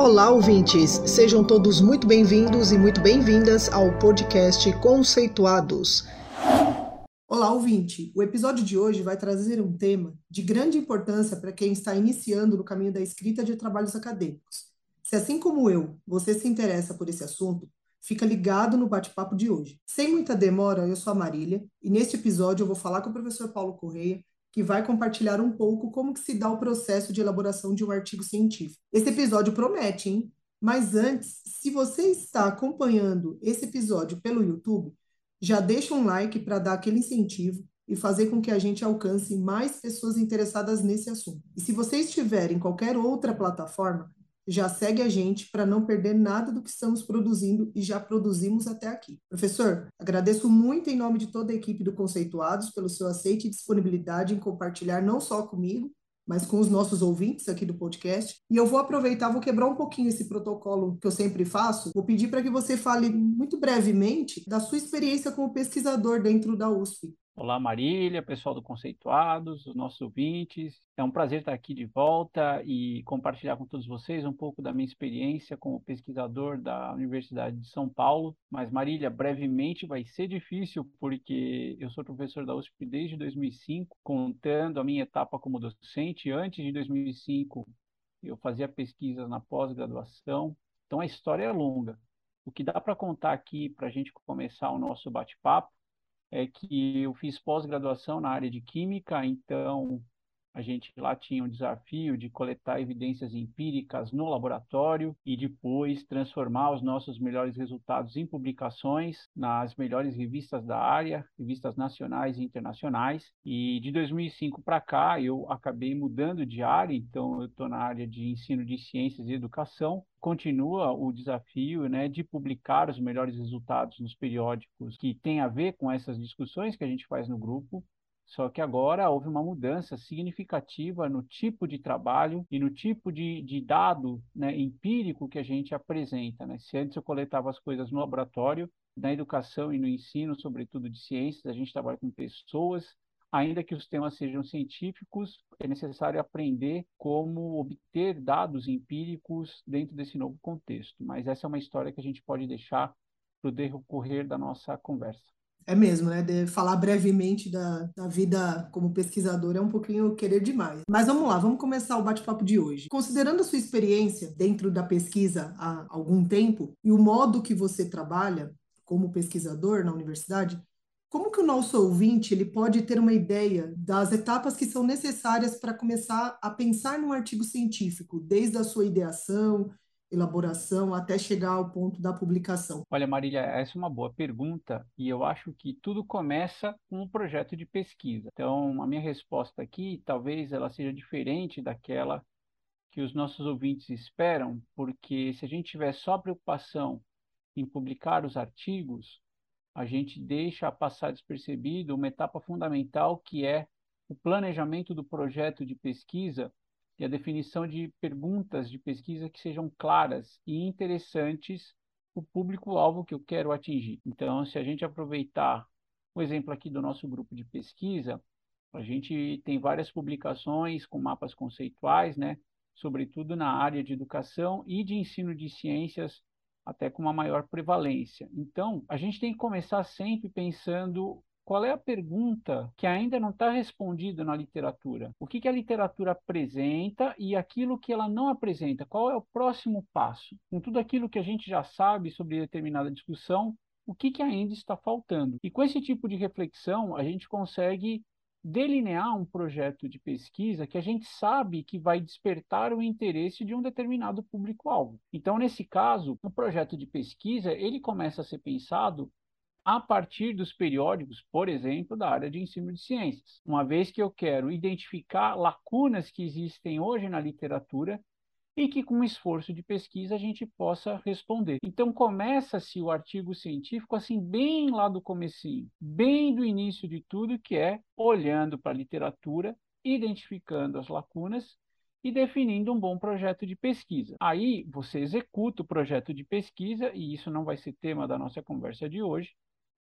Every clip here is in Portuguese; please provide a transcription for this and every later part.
Olá, ouvintes! Sejam todos muito bem-vindos e muito bem-vindas ao podcast Conceituados. Olá, ouvinte! O episódio de hoje vai trazer um tema de grande importância para quem está iniciando no caminho da escrita de trabalhos acadêmicos. Se, assim como eu, você se interessa por esse assunto, fica ligado no bate-papo de hoje. Sem muita demora, eu sou a Marília e neste episódio eu vou falar com o professor Paulo Correia que vai compartilhar um pouco como que se dá o processo de elaboração de um artigo científico. Esse episódio promete, hein? Mas antes, se você está acompanhando esse episódio pelo YouTube, já deixa um like para dar aquele incentivo e fazer com que a gente alcance mais pessoas interessadas nesse assunto. E se você estiver em qualquer outra plataforma, já segue a gente para não perder nada do que estamos produzindo e já produzimos até aqui. Professor, agradeço muito em nome de toda a equipe do Conceituados pelo seu aceite e disponibilidade em compartilhar não só comigo, mas com os nossos ouvintes aqui do podcast. E eu vou aproveitar, vou quebrar um pouquinho esse protocolo que eu sempre faço. Vou pedir para que você fale muito brevemente da sua experiência como pesquisador dentro da USP. Olá, Marília, pessoal do Conceituados, os nossos ouvintes. É um prazer estar aqui de volta e compartilhar com todos vocês um pouco da minha experiência como pesquisador da Universidade de São Paulo. Mas, Marília, brevemente vai ser difícil, porque eu sou professor da USP desde 2005, contando a minha etapa como docente. Antes de 2005, eu fazia pesquisas na pós-graduação. Então, a história é longa. O que dá para contar aqui, para a gente começar o nosso bate-papo, é que eu fiz pós-graduação na área de química, então a gente lá tinha o desafio de coletar evidências empíricas no laboratório e depois transformar os nossos melhores resultados em publicações nas melhores revistas da área, revistas nacionais e internacionais. E de 2005 para cá eu acabei mudando de área, então eu estou na área de ensino de ciências e educação continua o desafio né, de publicar os melhores resultados nos periódicos que tem a ver com essas discussões que a gente faz no grupo. Só que agora houve uma mudança significativa no tipo de trabalho e no tipo de, de dado né, empírico que a gente apresenta. Né? Se antes eu coletava as coisas no laboratório, na educação e no ensino, sobretudo de ciências, a gente trabalha com pessoas, ainda que os temas sejam científicos, é necessário aprender como obter dados empíricos dentro desse novo contexto. Mas essa é uma história que a gente pode deixar para o decorrer da nossa conversa. É mesmo, né? De falar brevemente da, da vida como pesquisador é um pouquinho querer demais. Mas vamos lá, vamos começar o bate-papo de hoje. Considerando a sua experiência dentro da pesquisa há algum tempo e o modo que você trabalha como pesquisador na universidade, como que o nosso ouvinte ele pode ter uma ideia das etapas que são necessárias para começar a pensar num artigo científico, desde a sua ideação, elaboração até chegar ao ponto da publicação? Olha, Marília, essa é uma boa pergunta e eu acho que tudo começa com um projeto de pesquisa. Então, a minha resposta aqui talvez ela seja diferente daquela que os nossos ouvintes esperam, porque se a gente tiver só preocupação em publicar os artigos, a gente deixa passar despercebido uma etapa fundamental que é o planejamento do projeto de pesquisa e a definição de perguntas de pesquisa que sejam claras e interessantes para o público-alvo que eu quero atingir. Então, se a gente aproveitar o exemplo aqui do nosso grupo de pesquisa, a gente tem várias publicações com mapas conceituais, né, sobretudo na área de educação e de ensino de ciências até com uma maior prevalência. Então, a gente tem que começar sempre pensando qual é a pergunta que ainda não está respondida na literatura. O que, que a literatura apresenta e aquilo que ela não apresenta? Qual é o próximo passo? Com tudo aquilo que a gente já sabe sobre determinada discussão, o que, que ainda está faltando? E com esse tipo de reflexão, a gente consegue delinear um projeto de pesquisa que a gente sabe que vai despertar o interesse de um determinado público-alvo. Então, nesse caso, o projeto de pesquisa ele começa a ser pensado a partir dos periódicos, por exemplo, da área de ensino de ciências. Uma vez que eu quero identificar lacunas que existem hoje na literatura e que com esforço de pesquisa a gente possa responder. Então começa-se o artigo científico assim bem lá do comecinho, bem do início de tudo, que é olhando para a literatura, identificando as lacunas e definindo um bom projeto de pesquisa. Aí você executa o projeto de pesquisa, e isso não vai ser tema da nossa conversa de hoje,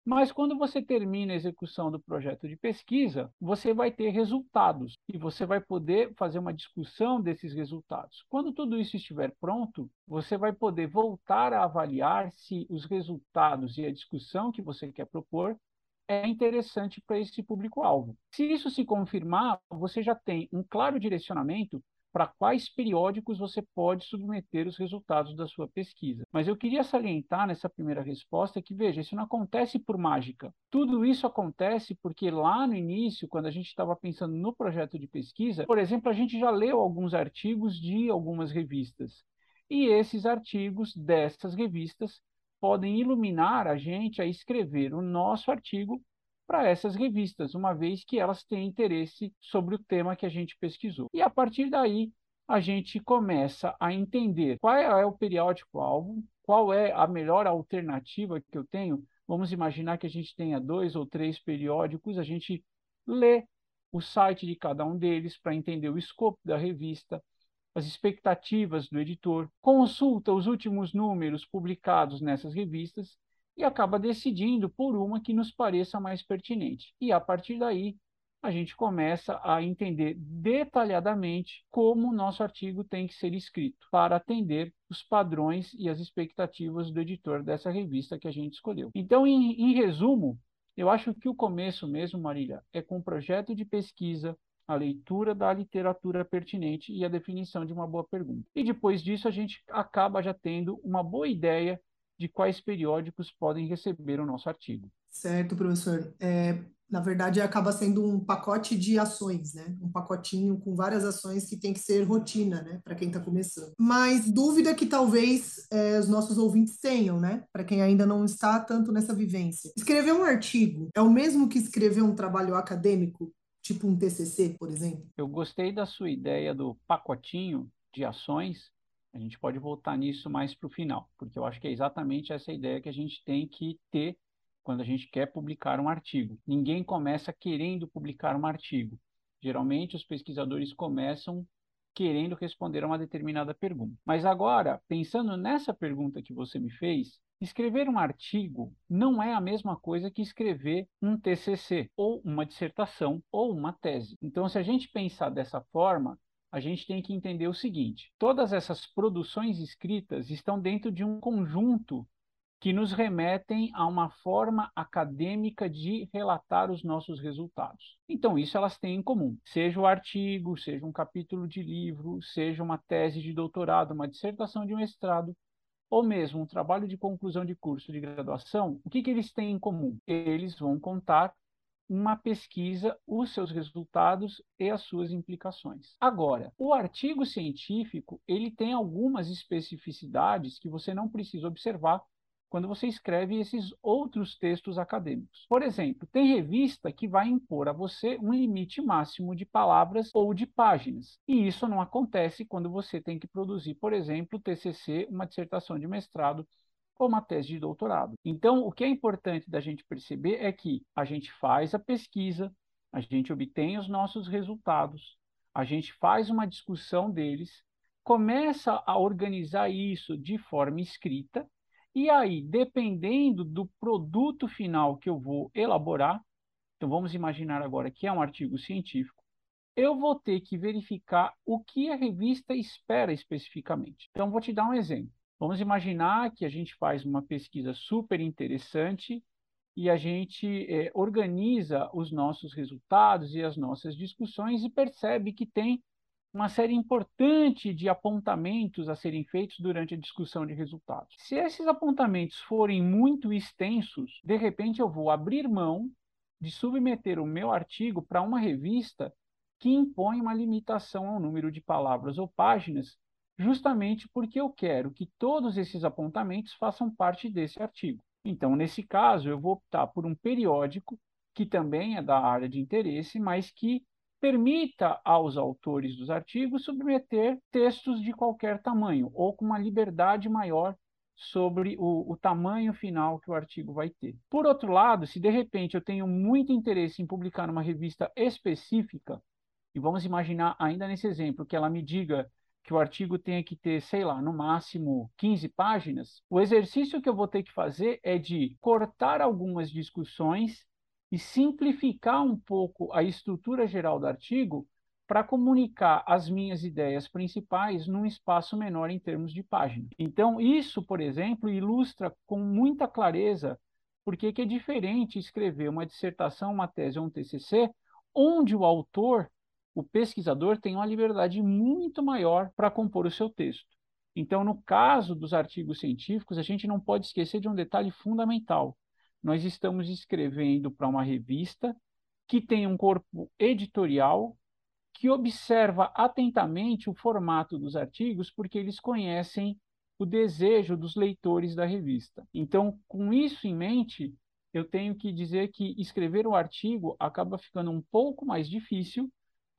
Mas quando você termina a execução do projeto de pesquisa, você vai ter resultados e você vai poder fazer uma discussão desses resultados. Quando tudo isso estiver pronto, você vai poder voltar a avaliar se os resultados e a discussão que você quer propor é interessante para esse público-alvo. Se isso se confirmar, você já tem um claro direcionamento para quais periódicos você pode submeter os resultados da sua pesquisa. Mas eu queria salientar nessa primeira resposta que, veja, isso não acontece por mágica. Tudo isso acontece porque lá no início, quando a gente estava pensando no projeto de pesquisa, por exemplo, a gente já leu alguns artigos de algumas revistas. E esses artigos dessas revistas podem iluminar a gente a escrever o nosso artigo para essas revistas, uma vez que elas têm interesse sobre o tema que a gente pesquisou. E a partir daí, a gente começa a entender qual é o periódico-alvo, qual é a melhor alternativa que eu tenho. Vamos imaginar que a gente tenha dois ou três periódicos, a gente lê o site de cada um deles para entender o escopo da revista, as expectativas do editor, consulta os últimos números publicados nessas revistas e acaba decidindo por uma que nos pareça mais pertinente. E a partir daí, a gente começa a entender detalhadamente como o nosso artigo tem que ser escrito para atender os padrões e as expectativas do editor dessa revista que a gente escolheu. Então, em, em resumo, eu acho que o começo mesmo, Marília, é com o projeto de pesquisa, a leitura da literatura pertinente e a definição de uma boa pergunta. E depois disso, a gente acaba já tendo uma boa ideia de quais periódicos podem receber o nosso artigo. Certo, professor. É, na verdade, acaba sendo um pacote de ações, né? Um pacotinho com várias ações que tem que ser rotina, né? Para quem está começando. Mas dúvida que talvez é, os nossos ouvintes tenham, né? Para quem ainda não está tanto nessa vivência. Escrever um artigo é o mesmo que escrever um trabalho acadêmico, tipo um TCC, por exemplo? Eu gostei da sua ideia do pacotinho de ações, a gente pode voltar nisso mais para o final, porque eu acho que é exatamente essa ideia que a gente tem que ter quando a gente quer publicar um artigo. Ninguém começa querendo publicar um artigo. Geralmente, os pesquisadores começam querendo responder a uma determinada pergunta. Mas agora, pensando nessa pergunta que você me fez, escrever um artigo não é a mesma coisa que escrever um TCC, ou uma dissertação, ou uma tese. Então, se a gente pensar dessa forma, a gente tem que entender o seguinte: todas essas produções escritas estão dentro de um conjunto que nos remetem a uma forma acadêmica de relatar os nossos resultados. Então, isso elas têm em comum. Seja o artigo, seja um capítulo de livro, seja uma tese de doutorado, uma dissertação de mestrado, ou mesmo um trabalho de conclusão de curso de graduação, o que, que eles têm em comum? Eles vão contar uma pesquisa, os seus resultados e as suas implicações. Agora, o artigo científico, ele tem algumas especificidades que você não precisa observar quando você escreve esses outros textos acadêmicos. Por exemplo, tem revista que vai impor a você um limite máximo de palavras ou de páginas. E isso não acontece quando você tem que produzir, por exemplo, TCC, uma dissertação de mestrado uma tese de doutorado. Então, o que é importante da gente perceber é que a gente faz a pesquisa, a gente obtém os nossos resultados, a gente faz uma discussão deles, começa a organizar isso de forma escrita, e aí, dependendo do produto final que eu vou elaborar, então vamos imaginar agora que é um artigo científico, eu vou ter que verificar o que a revista espera especificamente. Então, vou te dar um exemplo. Vamos imaginar que a gente faz uma pesquisa super interessante e a gente é, organiza os nossos resultados e as nossas discussões e percebe que tem uma série importante de apontamentos a serem feitos durante a discussão de resultados. Se esses apontamentos forem muito extensos, de repente eu vou abrir mão de submeter o meu artigo para uma revista que impõe uma limitação ao número de palavras ou páginas justamente porque eu quero que todos esses apontamentos façam parte desse artigo. Então, nesse caso, eu vou optar por um periódico que também é da área de interesse, mas que permita aos autores dos artigos submeter textos de qualquer tamanho ou com uma liberdade maior sobre o, o, tamanho final que o artigo vai ter. Por outro lado, se de repente eu tenho muito interesse em publicar numa revista específica, e vamos imaginar ainda nesse exemplo que ela me diga que o artigo tenha que ter, sei lá, no máximo 15 páginas, o exercício que eu vou ter que fazer é de cortar algumas discussões e simplificar um pouco a estrutura geral do artigo para comunicar as minhas ideias principais num espaço menor em termos de página. Então, isso, por exemplo, ilustra com muita clareza por que é diferente escrever uma dissertação, uma tese ou um TCC, onde o autor, o pesquisador, tem uma liberdade muito maior para compor o seu texto. Então, no caso dos artigos científicos, a gente não pode esquecer de um detalhe fundamental. Nós estamos escrevendo para uma revista que tem um corpo editorial que observa atentamente o formato dos artigos, porque eles conhecem o desejo dos leitores da revista. Então, com isso em mente, eu tenho que dizer que escrever um artigo acaba ficando um pouco mais difícil,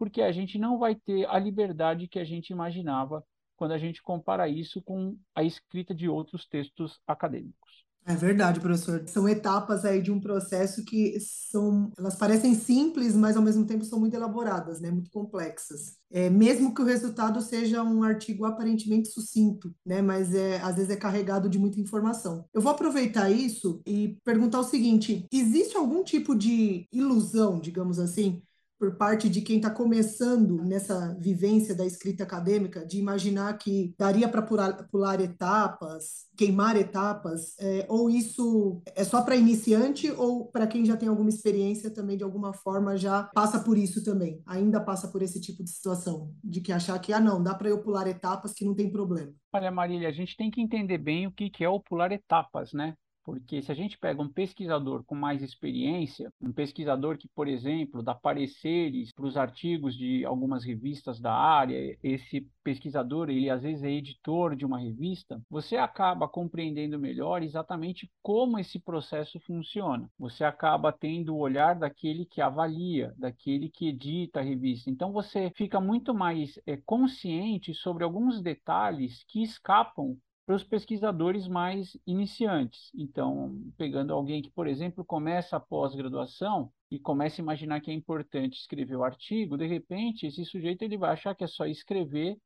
porque a gente não vai ter a liberdade que a gente imaginava quando a gente compara isso com a escrita de outros textos acadêmicos. É verdade, professor. São etapas aí de um processo que são, elas parecem simples, mas ao mesmo tempo são muito elaboradas, né? Muito complexas. É, mesmo que o resultado seja um artigo aparentemente sucinto, né? Mas é, às vezes é carregado de muita informação. Eu vou aproveitar isso e perguntar o seguinte: existe algum tipo de ilusão, digamos assim, por parte de quem está começando nessa vivência da escrita acadêmica, de imaginar que daria para pular, pular, etapas, queimar etapas, é, ou isso é só para iniciante, ou para quem já tem alguma experiência também, de alguma forma, já passa por isso também, ainda passa por esse tipo de situação, de que achar que, ah, não, dá para eu pular etapas que não tem problema. Olha, Marília, a gente tem que entender bem o que é o pular etapas, né? Porque se a gente pega um pesquisador com mais experiência, um pesquisador que, por exemplo, dá pareceres para os artigos de algumas revistas da área, esse pesquisador, ele às vezes é editor de uma revista, você acaba compreendendo melhor exatamente como esse processo funciona. Você acaba tendo o olhar daquele que avalia, daquele que edita a revista. Então você fica muito mais é, consciente sobre alguns detalhes que escapam para os pesquisadores mais iniciantes. Então, pegando alguém que, por exemplo, começa a pós-graduação e começa a imaginar que é importante escrever o artigo, de repente, esse sujeito ele vai achar que é só escrever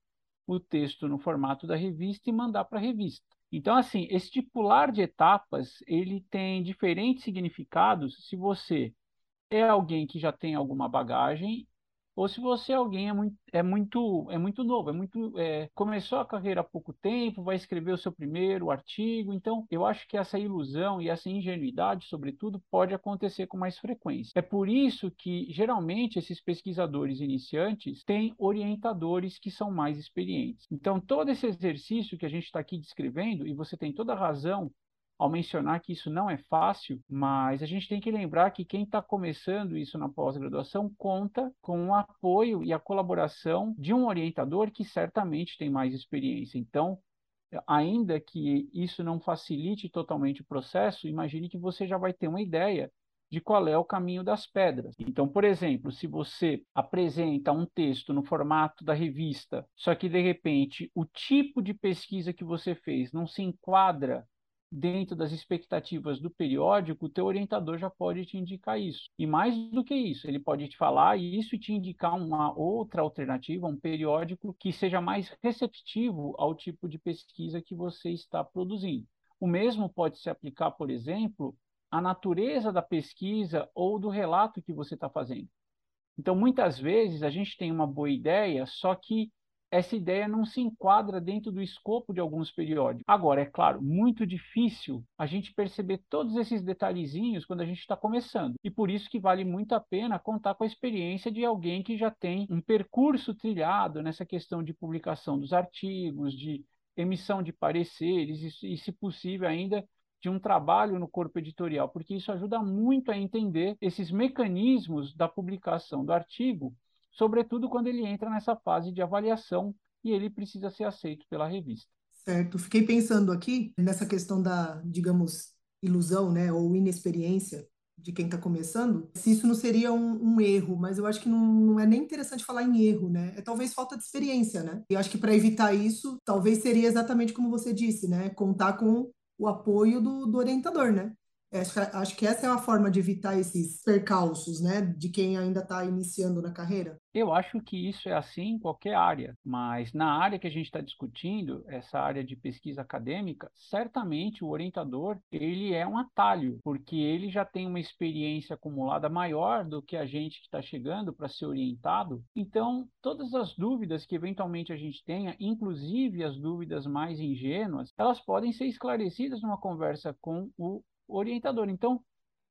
o texto no formato da revista e mandar para a revista. Então, assim, esse estipular de etapas, ele tem diferentes significados se você é alguém que já tem alguma bagagem ou se você é alguém é muito, é muito, é muito novo, é muito, é, começou a carreira há pouco tempo, vai escrever o seu primeiro artigo. Então, eu acho que essa ilusão e essa ingenuidade, sobretudo, pode acontecer com mais frequência. É por isso que, geralmente, esses pesquisadores iniciantes têm orientadores que são mais experientes. Então, todo esse exercício que a gente está aqui descrevendo, e você tem toda a razão ao mencionar que isso não é fácil, mas a gente tem que lembrar que quem está começando isso na pós-graduação conta com o apoio e a colaboração de um orientador que certamente tem mais experiência. Então, ainda que isso não facilite totalmente o processo, imagine que você já vai ter uma ideia de qual é o caminho das pedras. Então, por exemplo, se você apresenta um texto no formato da revista, só que de repente o tipo de pesquisa que você fez não se enquadra dentro das expectativas do periódico, o teu orientador já pode te indicar isso. E mais do que isso, ele pode te falar isso e te indicar uma outra alternativa, um periódico que seja mais receptivo ao tipo de pesquisa que você está produzindo. O mesmo pode se aplicar, por exemplo, à natureza da pesquisa ou do relato que você está fazendo. Então, muitas vezes, a gente tem uma boa ideia, só que essa ideia não se enquadra dentro do escopo de alguns periódicos. Agora, é claro, muito difícil a gente perceber todos esses detalhezinhos quando a gente está começando. E por isso que vale muito a pena contar com a experiência de alguém que já tem um percurso trilhado nessa questão de publicação dos artigos, de emissão de pareceres e, se possível, ainda de um trabalho no corpo editorial, porque isso ajuda muito a entender esses mecanismos da publicação do artigo sobretudo quando ele entra nessa fase de avaliação e ele precisa ser aceito pela revista. Certo. Fiquei pensando aqui nessa questão da, digamos, ilusão, né, ou inexperiência de quem está começando, se isso não seria um, um, erro, mas eu acho que não, não é nem interessante falar em erro, né? É talvez falta de experiência, né? E acho que para evitar isso, talvez seria exatamente como você disse, né? Contar com o apoio do, do orientador, né? Acho, acho que essa é a forma de evitar esses percalços, né, de quem ainda está iniciando na carreira. Eu acho que isso é assim em qualquer área, mas na área que a gente está discutindo, essa área de pesquisa acadêmica, certamente o orientador ele é um atalho, porque ele já tem uma experiência acumulada maior do que a gente que está chegando para ser orientado. Então, todas as dúvidas que eventualmente a gente tenha, inclusive as dúvidas mais ingênuas, elas podem ser esclarecidas numa conversa com o orientador. Então,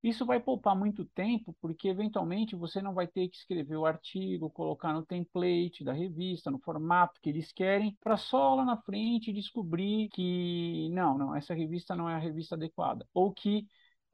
isso vai poupar muito tempo, porque eventualmente você não vai ter que escrever o artigo, colocar no template da revista, no formato que eles querem, para só lá na frente descobrir que não, não, essa revista não é a revista adequada, ou que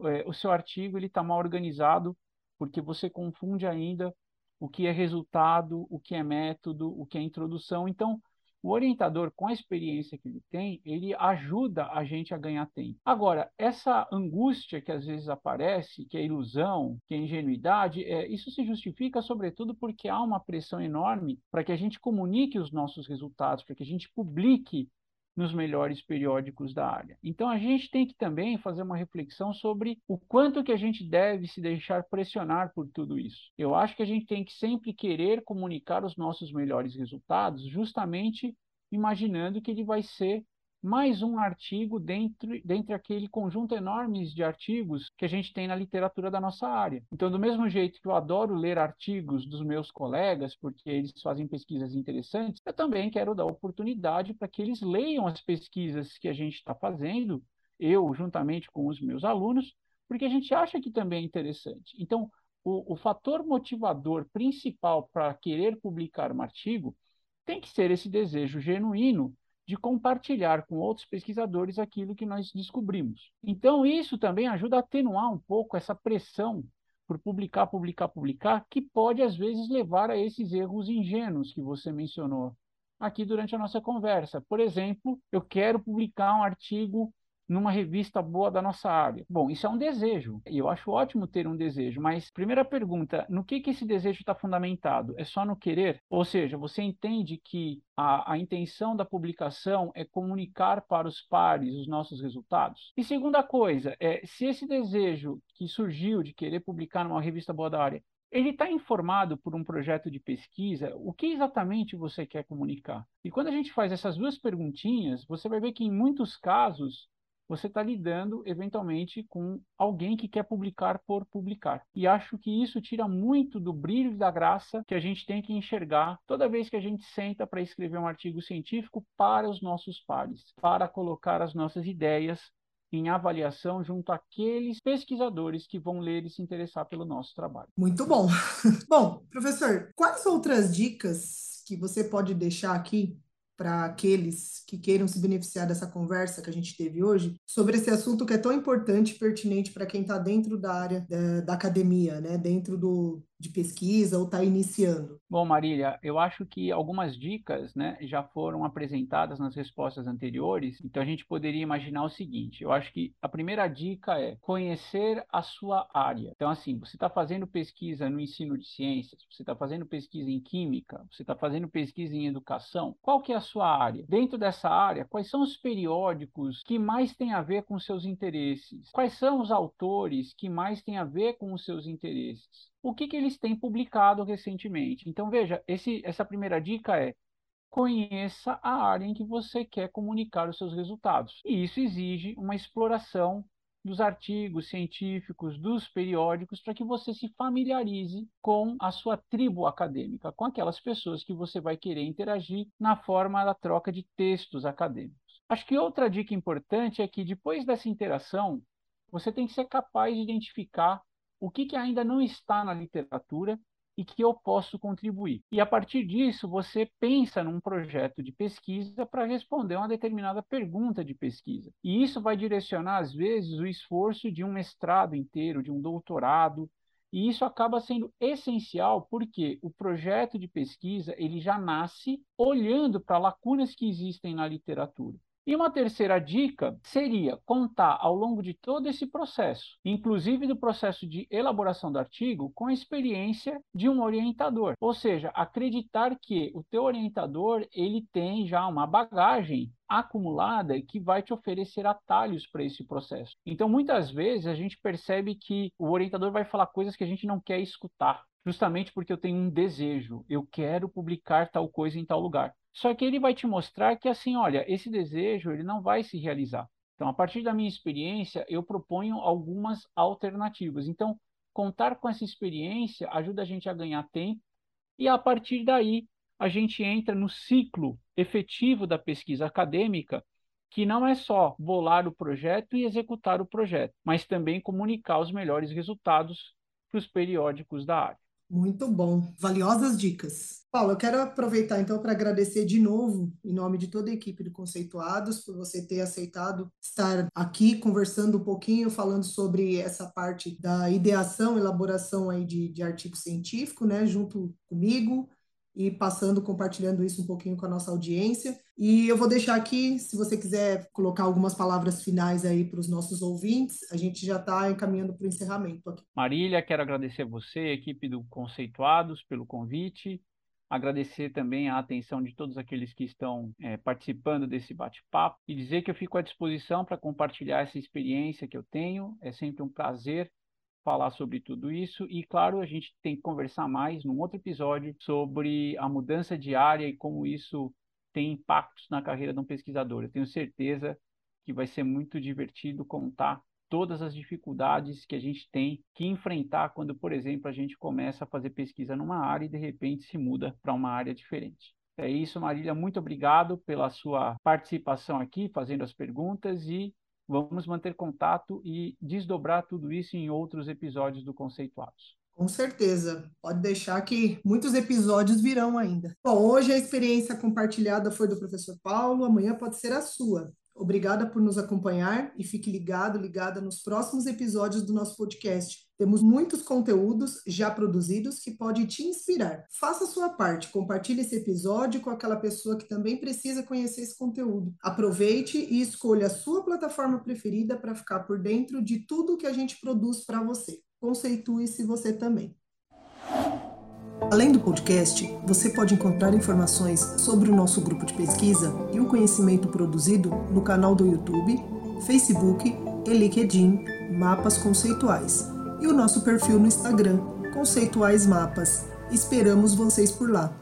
é, o seu artigo ele está mal organizado, porque você confunde ainda o que é resultado, o que é método, o que é introdução. Então, o orientador, com a experiência que ele tem, ele ajuda a gente a ganhar tempo. Agora, essa angústia que às vezes aparece, que é ilusão, que é ingenuidade, é, isso se justifica sobretudo porque há uma pressão enorme para que a gente comunique os nossos resultados, para que a gente publique nos melhores periódicos da área. Então a gente tem que também fazer uma reflexão sobre o quanto que a gente deve se deixar pressionar por tudo isso. Eu acho que a gente tem que sempre querer comunicar os nossos melhores resultados, justamente imaginando que ele vai ser mais um artigo dentro, dentro aquele conjunto enorme de artigos que a gente tem na literatura da nossa área. Então, do mesmo jeito que eu adoro ler artigos dos meus colegas, porque eles fazem pesquisas interessantes, eu também quero dar oportunidade para que eles leiam as pesquisas que a gente está fazendo, eu juntamente com os meus alunos, porque a gente acha que também é interessante. Então, o, o fator motivador principal para querer publicar um artigo tem que ser esse desejo genuíno de compartilhar com outros pesquisadores aquilo que nós descobrimos. Então, isso também ajuda a atenuar um pouco essa pressão por publicar, publicar, publicar, que pode às vezes levar a esses erros ingênuos que você mencionou aqui durante a nossa conversa. Por exemplo, eu quero publicar um artigo numa revista boa da nossa área? Bom, isso é um desejo, e eu acho ótimo ter um desejo, mas primeira pergunta, no que, que esse desejo está fundamentado? É só no querer? Ou seja, você entende que a, a intenção da publicação é comunicar para os pares os nossos resultados? E segunda coisa, é se esse desejo que surgiu de querer publicar numa revista boa da área ele está informado por um projeto de pesquisa, o que exatamente você quer comunicar? E quando a gente faz essas duas perguntinhas, você vai ver que em muitos casos você está lidando eventualmente com alguém que quer publicar por publicar. E acho que isso tira muito do brilho e da graça que a gente tem que enxergar toda vez que a gente senta para escrever um artigo científico para os nossos pares, para colocar as nossas ideias em avaliação junto àqueles pesquisadores que vão ler e se interessar pelo nosso trabalho. Muito bom. bom, professor, quais outras dicas que você pode deixar aqui para aqueles que queiram se beneficiar dessa conversa que a gente teve hoje sobre esse assunto que é tão importante e pertinente para quem está dentro da área da, da academia, né? dentro do, de pesquisa ou está iniciando? Bom, Marília, eu acho que algumas dicas né, já foram apresentadas nas respostas anteriores, então a gente poderia imaginar o seguinte: eu acho que a primeira dica é conhecer a sua área. Então, assim, você está fazendo pesquisa no ensino de ciências, você está fazendo pesquisa em química, você está fazendo pesquisa em educação, qual que é a sua área? Dentro dessa área, quais são os periódicos que mais têm a ver com seus interesses? Quais são os autores que mais têm a ver com os seus interesses? O que, que eles têm publicado recentemente. Então, veja, esse, essa primeira dica é conheça a área em que você quer comunicar os seus resultados. E isso exige uma exploração dos artigos científicos, dos periódicos, para que você se familiarize com a sua tribo acadêmica, com aquelas pessoas que você vai querer interagir na forma da troca de textos acadêmicos. Acho que outra dica importante é que depois dessa interação, você tem que ser capaz de identificar o que, que ainda não está na literatura e que eu posso contribuir. E a partir disso, você pensa num projeto de pesquisa para responder uma determinada pergunta de pesquisa. E isso vai direcionar, às vezes, o esforço de um mestrado inteiro, de um doutorado. E isso acaba sendo essencial porque o projeto de pesquisa ele já nasce olhando para lacunas que existem na literatura. E uma terceira dica seria contar ao longo de todo esse processo, inclusive do processo de elaboração do artigo, com a experiência de um orientador. Ou seja, acreditar que o teu orientador ele tem já uma bagagem acumulada que vai te oferecer atalhos para esse processo. Então, muitas vezes a gente percebe que o orientador vai falar coisas que a gente não quer escutar justamente porque eu tenho um desejo, eu quero publicar tal coisa em tal lugar. Só que ele vai te mostrar que assim, olha, esse desejo ele não vai se realizar. Então, a partir da minha experiência, eu proponho algumas alternativas. Então, contar com essa experiência ajuda a gente a ganhar tempo e a partir daí a gente entra no ciclo efetivo da pesquisa acadêmica, que não é só bolar o projeto e executar o projeto, mas também comunicar os melhores resultados para os periódicos da área. Muito bom, valiosas dicas. Paulo, eu quero aproveitar então para agradecer de novo, em nome de toda a equipe do Conceituados, por você ter aceitado estar aqui conversando um pouquinho, falando sobre essa parte da ideação, elaboração aí de, de artigo científico, né, junto comigo, e passando, compartilhando isso um pouquinho com a nossa audiência. E eu vou deixar aqui, se você quiser colocar algumas palavras finais aí para os nossos ouvintes, a gente já está encaminhando para o encerramento aqui. Marília, quero agradecer você, a equipe do Conceituados, pelo convite. Agradecer também a atenção de todos aqueles que estão é, participando desse bate-papo e dizer que eu fico à disposição para compartilhar essa experiência que eu tenho. É sempre um prazer falar sobre tudo isso e, claro, a gente tem que conversar mais num outro episódio sobre a mudança de área e como isso tem impactos na carreira de um pesquisador. Eu tenho certeza que vai ser muito divertido contar todas as dificuldades que a gente tem que enfrentar quando, por exemplo, a gente começa a fazer pesquisa numa área e de repente se muda para uma área diferente. É isso, Marília. Muito obrigado pela sua participação aqui, fazendo as perguntas e Vamos manter contato e desdobrar tudo isso em outros episódios do Conceituados. Com certeza, pode deixar que muitos episódios virão ainda. Bom, hoje a experiência compartilhada foi do professor Paulo, amanhã pode ser a sua. Obrigada por nos acompanhar e fique ligado, ligada nos próximos episódios do nosso podcast. Temos muitos conteúdos já produzidos que podem te inspirar. Faça a sua parte, compartilhe esse episódio com aquela pessoa que também precisa conhecer esse conteúdo. Aproveite e escolha a sua plataforma preferida para ficar por dentro de tudo que a gente produz para você. Conceitue-se você também. Além do podcast, você pode encontrar informações sobre o nosso grupo de pesquisa e o conhecimento produzido no canal do YouTube, Facebook e LinkedIn Mapas Conceituais e o nosso perfil no Instagram, Conceituais Mapas. Esperamos vocês por lá.